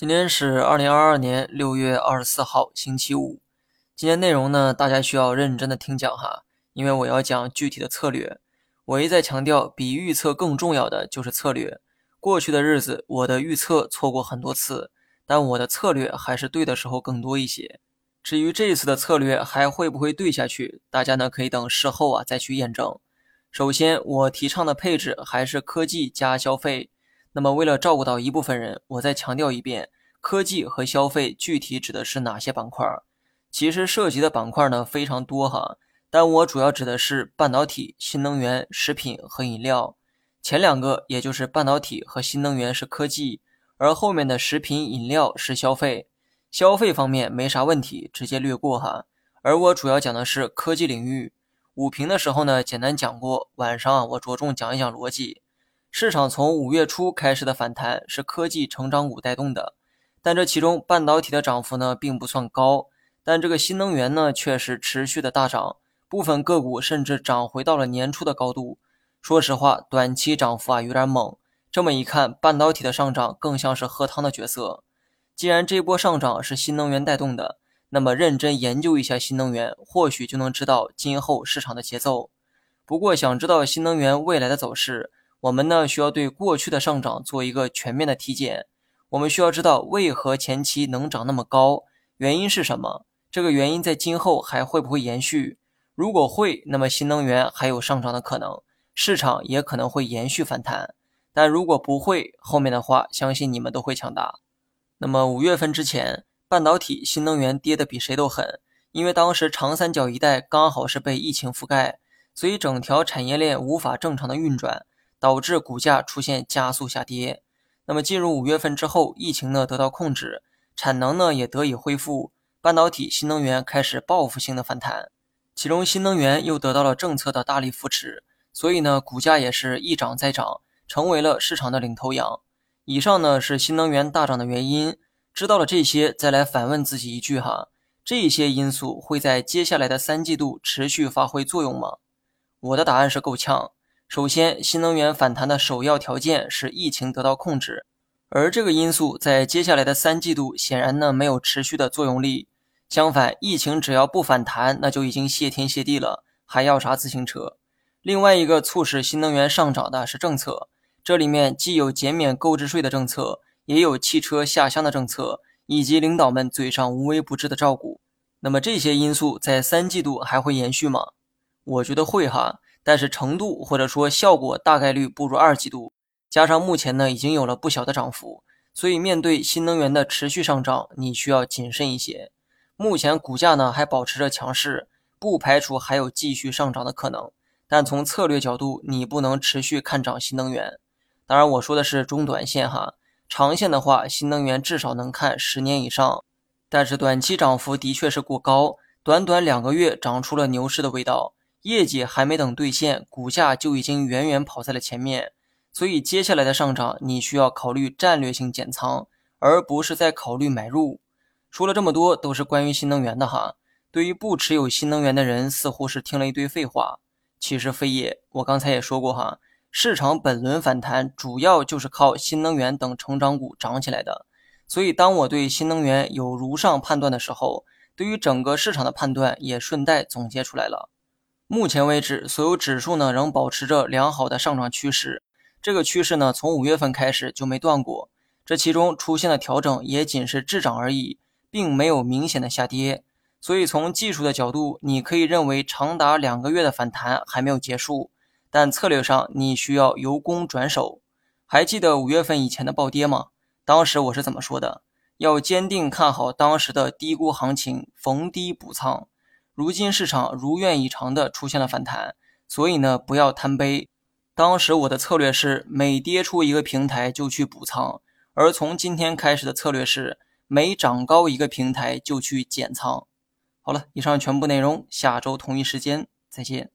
今天是二零二二年六月二十四号，星期五。今天内容呢，大家需要认真的听讲哈，因为我要讲具体的策略。我一再强调，比预测更重要的就是策略。过去的日子，我的预测错过很多次，但我的策略还是对的时候更多一些。至于这一次的策略还会不会对下去，大家呢可以等事后啊再去验证。首先，我提倡的配置还是科技加消费。那么，为了照顾到一部分人，我再强调一遍，科技和消费具体指的是哪些板块？其实涉及的板块呢非常多哈，但我主要指的是半导体、新能源、食品和饮料。前两个也就是半导体和新能源是科技，而后面的食品饮料是消费。消费方面没啥问题，直接略过哈。而我主要讲的是科技领域。午评的时候呢，简单讲过，晚上啊我着重讲一讲逻辑。市场从五月初开始的反弹是科技成长股带动的，但这其中半导体的涨幅呢并不算高，但这个新能源呢却是持续的大涨，部分个股甚至涨回到了年初的高度。说实话，短期涨幅啊有点猛。这么一看，半导体的上涨更像是喝汤的角色。既然这波上涨是新能源带动的，那么认真研究一下新能源，或许就能知道今后市场的节奏。不过，想知道新能源未来的走势。我们呢需要对过去的上涨做一个全面的体检。我们需要知道为何前期能涨那么高，原因是什么？这个原因在今后还会不会延续？如果会，那么新能源还有上涨的可能，市场也可能会延续反弹。但如果不会，后面的话相信你们都会抢答。那么五月份之前，半导体、新能源跌得比谁都狠，因为当时长三角一带刚好是被疫情覆盖，所以整条产业链无法正常的运转。导致股价出现加速下跌。那么进入五月份之后，疫情呢得到控制，产能呢也得以恢复，半导体、新能源开始报复性的反弹。其中新能源又得到了政策的大力扶持，所以呢股价也是一涨再涨，成为了市场的领头羊。以上呢是新能源大涨的原因。知道了这些，再来反问自己一句哈：这些因素会在接下来的三季度持续发挥作用吗？我的答案是够呛。首先，新能源反弹的首要条件是疫情得到控制，而这个因素在接下来的三季度显然呢没有持续的作用力。相反，疫情只要不反弹，那就已经谢天谢地了，还要啥自行车？另外一个促使新能源上涨的是政策，这里面既有减免购置税的政策，也有汽车下乡的政策，以及领导们嘴上无微不至的照顾。那么这些因素在三季度还会延续吗？我觉得会哈。但是程度或者说效果大概率不如二季度，加上目前呢已经有了不小的涨幅，所以面对新能源的持续上涨，你需要谨慎一些。目前股价呢还保持着强势，不排除还有继续上涨的可能。但从策略角度，你不能持续看涨新能源。当然我说的是中短线哈，长线的话，新能源至少能看十年以上。但是短期涨幅的确是过高，短短两个月涨出了牛市的味道。业绩还没等兑现，股价就已经远远跑在了前面，所以接下来的上涨你需要考虑战略性减仓，而不是在考虑买入。说了这么多都是关于新能源的哈，对于不持有新能源的人，似乎是听了一堆废话。其实非也，我刚才也说过哈，市场本轮反弹主要就是靠新能源等成长股涨起来的，所以当我对新能源有如上判断的时候，对于整个市场的判断也顺带总结出来了。目前为止，所有指数呢仍保持着良好的上涨趋势。这个趋势呢，从五月份开始就没断过。这其中出现的调整也仅是滞涨而已，并没有明显的下跌。所以从技术的角度，你可以认为长达两个月的反弹还没有结束。但策略上，你需要由攻转守。还记得五月份以前的暴跌吗？当时我是怎么说的？要坚定看好当时的低估行情，逢低补仓。如今市场如愿以偿的出现了反弹，所以呢不要贪杯。当时我的策略是每跌出一个平台就去补仓，而从今天开始的策略是每涨高一个平台就去减仓。好了，以上全部内容，下周同一时间再见。